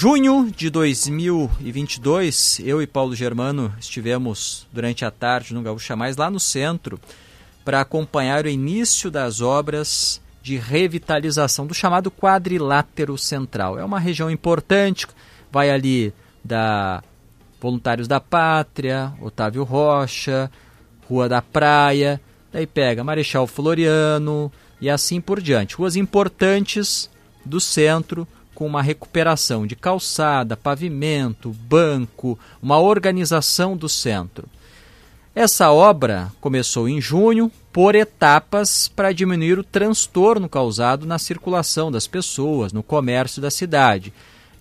Junho de 2022, eu e Paulo Germano estivemos durante a tarde no Gaúcha Mais, lá no centro, para acompanhar o início das obras de revitalização do chamado quadrilátero central. É uma região importante, vai ali da Voluntários da Pátria, Otávio Rocha, Rua da Praia, daí pega Marechal Floriano e assim por diante. Ruas importantes do centro com uma recuperação de calçada, pavimento, banco, uma organização do centro. Essa obra começou em junho por etapas para diminuir o transtorno causado na circulação das pessoas, no comércio da cidade.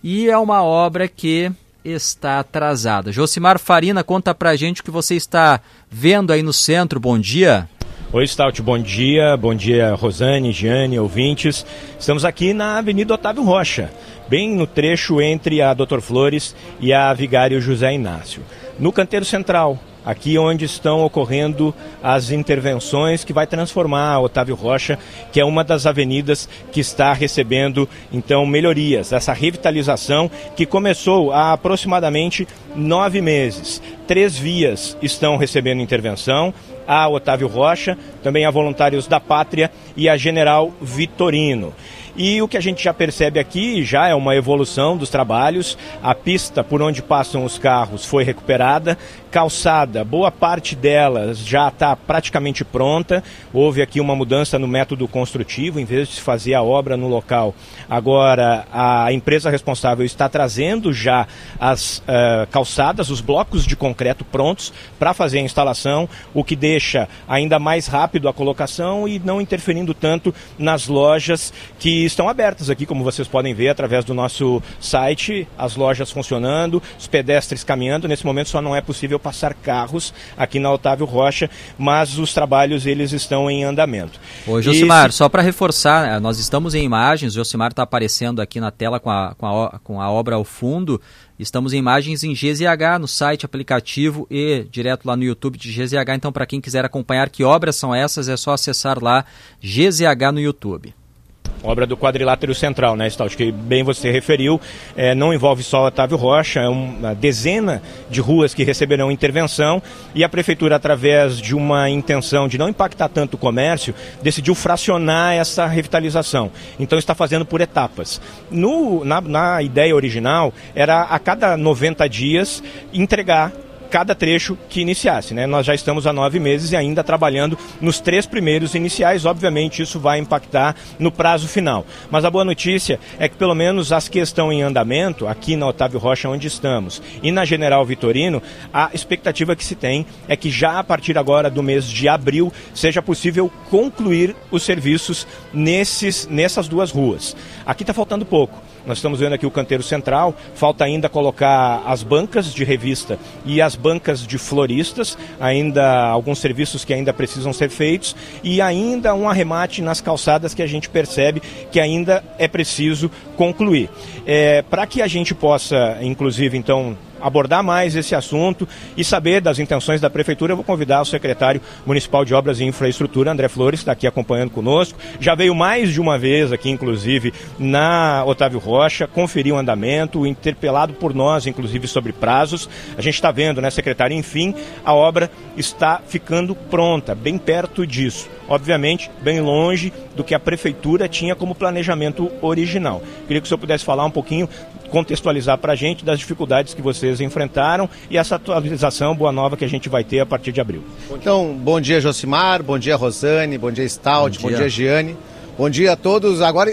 E é uma obra que está atrasada. Josimar Farina, conta pra gente o que você está vendo aí no centro. Bom dia. Oi, Stout, bom dia. Bom dia, Rosane, Giane, ouvintes. Estamos aqui na Avenida Otávio Rocha, bem no trecho entre a Doutor Flores e a Vigário José Inácio. No canteiro central, aqui onde estão ocorrendo as intervenções que vai transformar a Otávio Rocha, que é uma das avenidas que está recebendo então melhorias, essa revitalização que começou há aproximadamente nove meses. Três vias estão recebendo intervenção, a Otávio Rocha, também a Voluntários da Pátria e a General Vitorino. E o que a gente já percebe aqui já é uma evolução dos trabalhos. A pista por onde passam os carros foi recuperada, calçada, boa parte delas já está praticamente pronta. Houve aqui uma mudança no método construtivo, em vez de se fazer a obra no local. Agora a empresa responsável está trazendo já as uh, calçadas, os blocos de concreto prontos para fazer a instalação, o que deixa ainda mais rápido a colocação e não interferindo tanto nas lojas que estão abertas aqui, como vocês podem ver através do nosso site, as lojas funcionando, os pedestres caminhando. Nesse momento só não é possível passar carros aqui na Otávio Rocha, mas os trabalhos eles estão em andamento. Ô, Josimar, só para reforçar, eh, nós estamos em imagens, o Josimar está aparecendo aqui na tela com a, com, a, com a obra ao fundo. Estamos em imagens em GZH no site, aplicativo e direto lá no YouTube de GZH. Então, para quem quiser acompanhar que obras são essas, é só acessar lá GZH no YouTube obra do quadrilátero central, né, Stout, que bem você referiu, é, não envolve só Otávio Rocha, é uma dezena de ruas que receberão intervenção e a prefeitura, através de uma intenção de não impactar tanto o comércio, decidiu fracionar essa revitalização. Então está fazendo por etapas. No, na, na ideia original, era a cada 90 dias entregar cada trecho que iniciasse. Né? Nós já estamos há nove meses e ainda trabalhando nos três primeiros iniciais. Obviamente, isso vai impactar no prazo final. Mas a boa notícia é que, pelo menos, as que estão em andamento, aqui na Otávio Rocha, onde estamos, e na General Vitorino, a expectativa que se tem é que já a partir agora do mês de abril seja possível concluir os serviços nesses, nessas duas ruas. Aqui está faltando pouco. Nós estamos vendo aqui o canteiro central, falta ainda colocar as bancas de revista e as bancas de floristas, ainda alguns serviços que ainda precisam ser feitos. E ainda um arremate nas calçadas que a gente percebe que ainda é preciso concluir. É, Para que a gente possa, inclusive, então, abordar mais esse assunto e saber das intenções da Prefeitura, eu vou convidar o secretário municipal de Obras e Infraestrutura, André Flores, está aqui acompanhando conosco. Já veio mais de uma vez aqui, inclusive, na Otávio Rocha, conferiu o andamento, interpelado por nós, inclusive, sobre prazos. A gente está vendo, né, secretário? Enfim, a obra está ficando pronta, bem perto disso. Obviamente, bem longe do que a Prefeitura tinha como planejamento original. Queria que o senhor pudesse falar um pouquinho contextualizar para a gente das dificuldades que vocês enfrentaram e essa atualização boa nova que a gente vai ter a partir de abril. Então, bom dia Josimar, bom dia Rosane, bom dia Stout, bom dia, bom dia Giane. Bom dia a todos, agora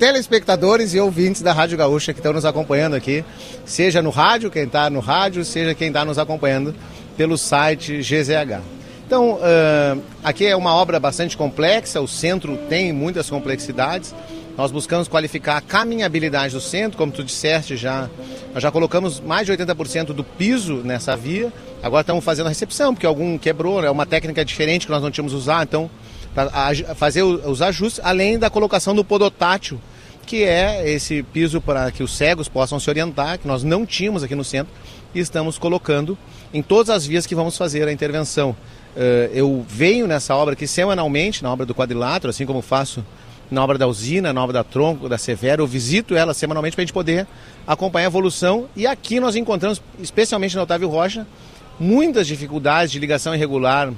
telespectadores e ouvintes da Rádio Gaúcha que estão nos acompanhando aqui, seja no rádio, quem está no rádio, seja quem está nos acompanhando pelo site GZH. Então, uh, aqui é uma obra bastante complexa, o centro tem muitas complexidades, nós buscamos qualificar a caminhabilidade do centro, como tu disseste já. Nós já colocamos mais de 80% do piso nessa via. Agora estamos fazendo a recepção, porque algum quebrou, é uma técnica diferente que nós não tínhamos usar, então para fazer os ajustes, além da colocação do podotátil, que é esse piso para que os cegos possam se orientar, que nós não tínhamos aqui no centro, e estamos colocando em todas as vias que vamos fazer a intervenção. Eh, eu venho nessa obra aqui semanalmente, na obra do quadrilátero, assim como faço na obra da usina, na obra da Tronco, da Severo. Eu visito ela semanalmente para a gente poder acompanhar a evolução. E aqui nós encontramos, especialmente na Otávio Rocha, muitas dificuldades de ligação irregular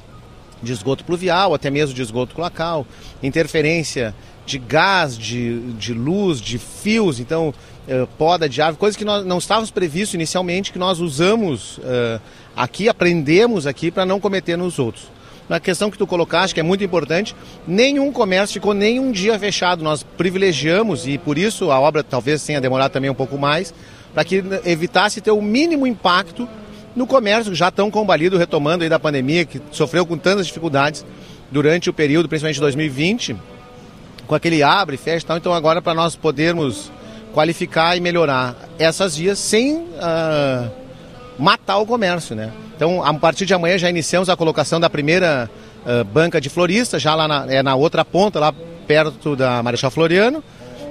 de esgoto pluvial, até mesmo de esgoto cloacal, interferência de gás, de, de luz, de fios, então eh, poda de árvore, coisas que nós não estávamos previstos inicialmente, que nós usamos uh, aqui, aprendemos aqui para não cometer nos outros. Na questão que tu colocaste, que é muito importante, nenhum comércio ficou nenhum dia fechado. Nós privilegiamos, e por isso a obra talvez tenha demorado também um pouco mais, para que evitasse ter o mínimo impacto no comércio, já tão combalido, retomando aí da pandemia, que sofreu com tantas dificuldades durante o período, principalmente 2020, com aquele abre, fecha e tal. Então agora para nós podermos qualificar e melhorar essas vias sem uh, matar o comércio, né? Então a partir de amanhã já iniciamos a colocação da primeira uh, banca de floristas, já lá na, é na outra ponta, lá perto da Marechal Floriano.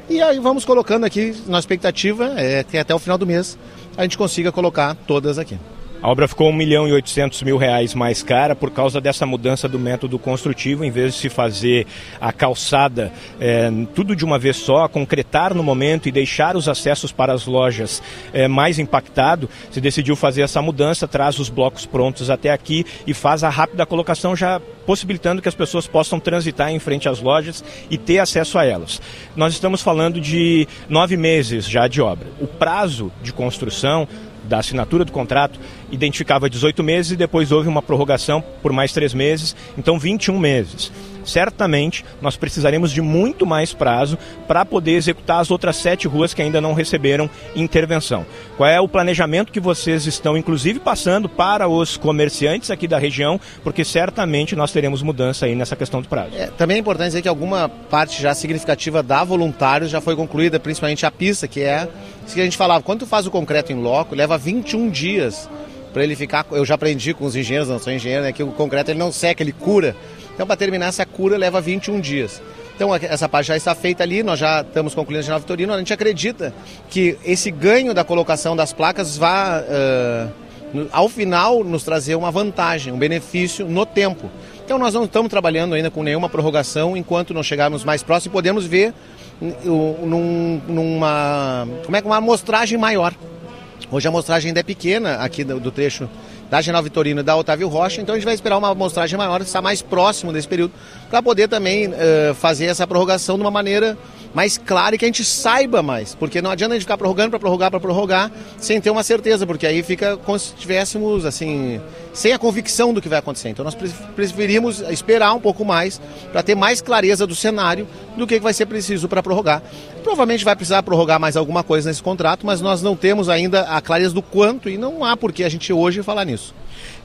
E aí vamos colocando aqui, nossa expectativa é que até o final do mês a gente consiga colocar todas aqui. A obra ficou 1 milhão e 800 mil reais mais cara por causa dessa mudança do método construtivo. Em vez de se fazer a calçada é, tudo de uma vez só, concretar no momento e deixar os acessos para as lojas é, mais impactado, se decidiu fazer essa mudança, traz os blocos prontos até aqui e faz a rápida colocação, já possibilitando que as pessoas possam transitar em frente às lojas e ter acesso a elas. Nós estamos falando de nove meses já de obra. O prazo de construção da assinatura do contrato identificava 18 meses e depois houve uma prorrogação por mais três meses, então 21 meses certamente nós precisaremos de muito mais prazo para poder executar as outras sete ruas que ainda não receberam intervenção. Qual é o planejamento que vocês estão, inclusive, passando para os comerciantes aqui da região, porque certamente nós teremos mudança aí nessa questão do prazo. É, também é importante dizer que alguma parte já significativa da voluntários já foi concluída, principalmente a pista, que é que a gente falava, quando tu faz o concreto em loco, leva 21 dias para ele ficar. Eu já aprendi com os engenheiros, não sou engenheiro, né, que o concreto ele não seca, ele cura. Então, para terminar essa cura, leva 21 dias. Então, essa parte já está feita ali, nós já estamos concluindo a General Vitorino. A gente acredita que esse ganho da colocação das placas vá, uh, ao final, nos trazer uma vantagem, um benefício no tempo. Então, nós não estamos trabalhando ainda com nenhuma prorrogação enquanto não chegarmos mais próximo e podemos ver num, numa, como é, uma amostragem maior. Hoje a amostragem ainda é pequena aqui do, do trecho da General Vitorino da Otávio Rocha, então a gente vai esperar uma amostragem maior, estar mais próximo desse período, para poder também uh, fazer essa prorrogação de uma maneira mais clara e que a gente saiba mais, porque não adianta a gente ficar prorrogando para prorrogar para prorrogar sem ter uma certeza, porque aí fica como se estivéssemos assim, sem a convicção do que vai acontecer. Então nós preferimos esperar um pouco mais para ter mais clareza do cenário do que vai ser preciso para prorrogar. Provavelmente vai precisar prorrogar mais alguma coisa nesse contrato, mas nós não temos ainda a clareza do quanto e não há por que a gente hoje falar nisso.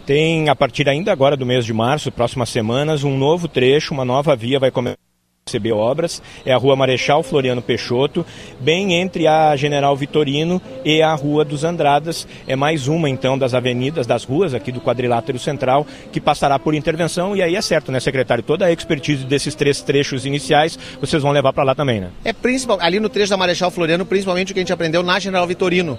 Tem, a partir ainda agora do mês de março, próximas semanas, um novo trecho, uma nova via vai começar receber obras, é a Rua Marechal Floriano Peixoto, bem entre a General Vitorino e a Rua dos Andradas. É mais uma, então, das avenidas, das ruas aqui do quadrilátero central, que passará por intervenção. E aí é certo, né, secretário? Toda a expertise desses três trechos iniciais vocês vão levar para lá também, né? É principal, ali no trecho da Marechal Floriano, principalmente o que a gente aprendeu na General Vitorino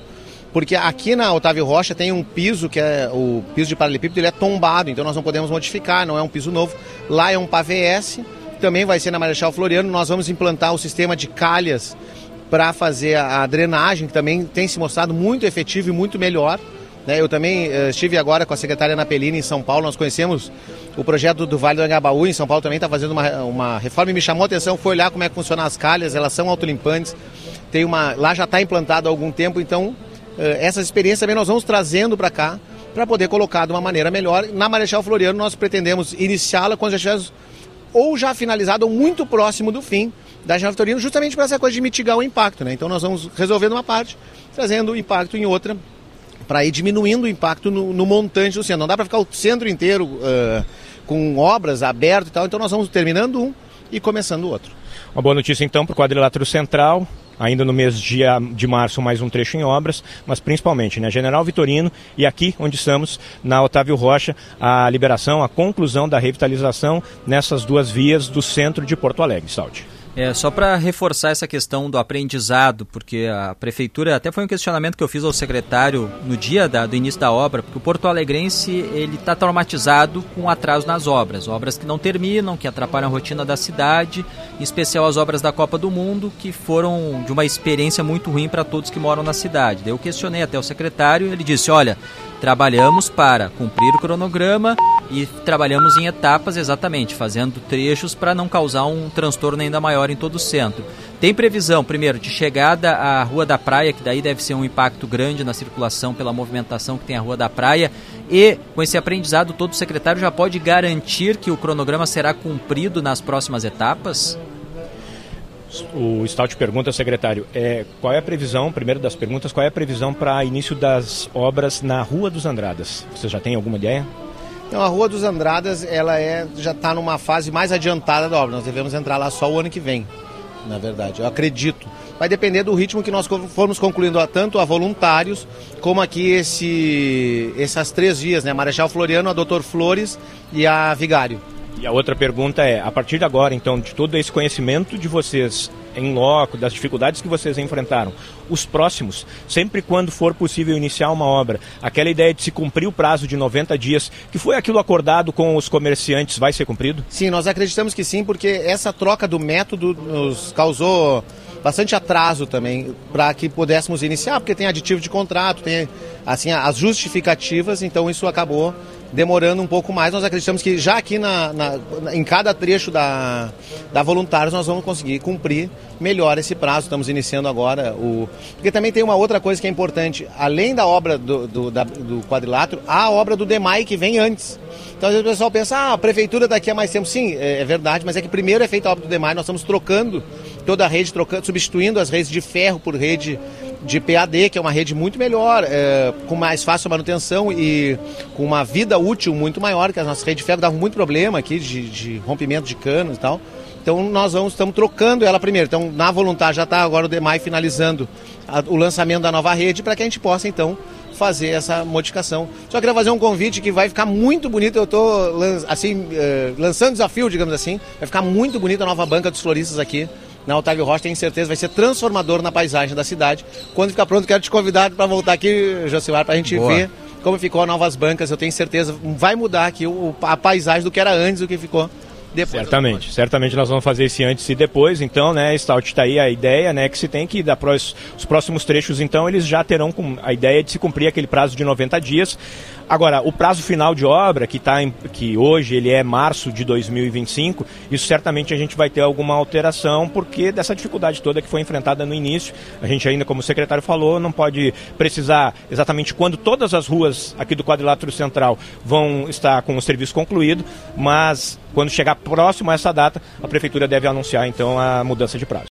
porque aqui na Otávio Rocha tem um piso que é o piso de paralelepípedo, ele é tombado, então nós não podemos modificar, não é um piso novo. Lá é um pavés também vai ser na Marechal Floriano. Nós vamos implantar o sistema de calhas para fazer a, drenagem, que também tem se mostrado muito efetivo e muito melhor. Né? Eu também uh, estive agora com a secretária Napelini em São Paulo, nós conhecemos o projeto do Vale do Angabaú, em São Paulo também está fazendo uma, uma reforma e me chamou a atenção, foi olhar como é que funcionam as calhas, elas são autolimpantes, tem uma, lá já está implantado há algum tempo, então uh, essas experiências também nós vamos trazendo para cá, para poder colocar de uma maneira melhor. Na Marechal Floriano nós pretendemos iniciá-la quando já estivermos ou já finalizado ou muito próximo do fim da General Vitorino, justamente para essa coisa de mitigar o impacto. Né? Então nós vamos resolvendo uma parte, trazendo impacto em outra, para ir diminuindo o impacto no, no, montante do centro. Não dá para ficar o centro inteiro uh, com obras aberto e tal, então nós vamos terminando um e começando o outro. Uma boa notícia então para o quadrilátero central, ainda no mês de, de março mais um trecho em obras, mas principalmente na né, General Vitorino e aqui onde estamos, na Otávio Rocha, a liberação, a conclusão da revitalização nessas duas vias do centro de Porto Alegre. Saúde. É, só para reforçar essa questão do aprendizado, porque a prefeitura, até foi um questionamento que eu fiz ao secretário no dia da, do início da obra, porque o Porto Alegrense ele está traumatizado com atraso nas obras, obras que não terminam, que atrapalham a rotina da cidade, em especial as obras da Copa do Mundo, que foram de uma experiência muito ruim para todos que moram na cidade. Daí eu questionei até o secretário, ele disse, olha, trabalhamos para cumprir o cronograma e trabalhamos em etapas exatamente, fazendo trechos para não causar um transtorno ainda maior em todo o centro. Tem previsão, primeiro, de chegada à Rua da Praia, que daí deve ser um impacto grande na circulação pela movimentação que tem a Rua da Praia. E com esse aprendizado, todo secretário já pode garantir que o cronograma será cumprido nas próximas etapas? O Stout pergunta, secretário, é, qual é a previsão, primeiro das perguntas, qual é a previsão para início das obras na Rua dos Andradas? Você já tem alguma ideia? Então, a Rua dos Andradas ela é, já está numa fase mais adiantada da obra. Nós devemos entrar lá só o ano que vem, na verdade. Eu acredito. Vai depender do ritmo que nós formos concluindo tanto a voluntários como aqui esse, essas três vias, né? Marechal Floriano, a Doutor Flores e a Vigário. E a outra pergunta é, a partir de agora, então, de todo esse conhecimento de vocês em loco, das dificuldades que vocês enfrentaram, os próximos, sempre quando for possível iniciar uma obra, aquela ideia de se cumprir o prazo de 90 dias, que foi aquilo acordado com os comerciantes, vai ser cumprido? Sim, nós acreditamos que sim, porque essa troca do método nos causou bastante atraso também para que pudéssemos iniciar, porque tem aditivo de contrato, tem assim as justificativas, então isso acabou demorando um pouco mais. Nós acreditamos que já aqui na, na, em cada trecho da, da Voluntários nós vamos conseguir cumprir melhor esse prazo. Estamos iniciando agora o. Porque também tem uma outra coisa que é importante, além da obra do, do, da, do quadrilátero, há a obra do DEMAI que vem antes. Então às vezes o pessoal pensa, ah, a prefeitura daqui a mais tempo. Sim, é, é verdade, mas é que primeiro é feita a obra do DEMAI, nós estamos trocando toda a rede, trocando, substituindo as redes de ferro por rede de PAD, que é uma rede muito melhor, é, com mais fácil manutenção e com uma vida útil muito maior, que a nossa rede de ferro dava muito problema aqui de, de rompimento de canos e tal. Então nós vamos, estamos trocando ela primeiro. Então na voluntária já está agora o DEMAI finalizando a, o lançamento da nova rede para que a gente possa então fazer essa modificação. Só queria fazer um convite que vai ficar muito bonito. Eu estou assim, uh, lançando desafio, digamos assim. Vai ficar muito bonita a nova banca dos floristas aqui na Otávio Rocha, tenho certeza vai ser transformador na paisagem da cidade. Quando ficar pronto, quero te convidar para voltar aqui, Josimar, para a gente Boa. ver como ficou novas bancas. Eu tenho certeza, vai mudar aqui a paisagem do que era antes do que ficou depois certamente, certamente nós vamos fazer esse antes e depois, então, né, Stout está aí a ideia, né, que se tem que dar pros, os próximos trechos, então, eles já terão com a ideia de se cumprir aquele prazo de 90 dias. Agora, o prazo final de obra, que, tá em, que hoje ele é março de 2025, isso certamente a gente vai ter alguma alteração, porque dessa dificuldade toda que foi enfrentada no início, a gente ainda, como o secretário falou, não pode precisar exatamente quando todas as ruas aqui do quadrilátero central vão estar com o serviço concluído, mas quando chegar próximo a essa data, a prefeitura deve anunciar então a mudança de prazo.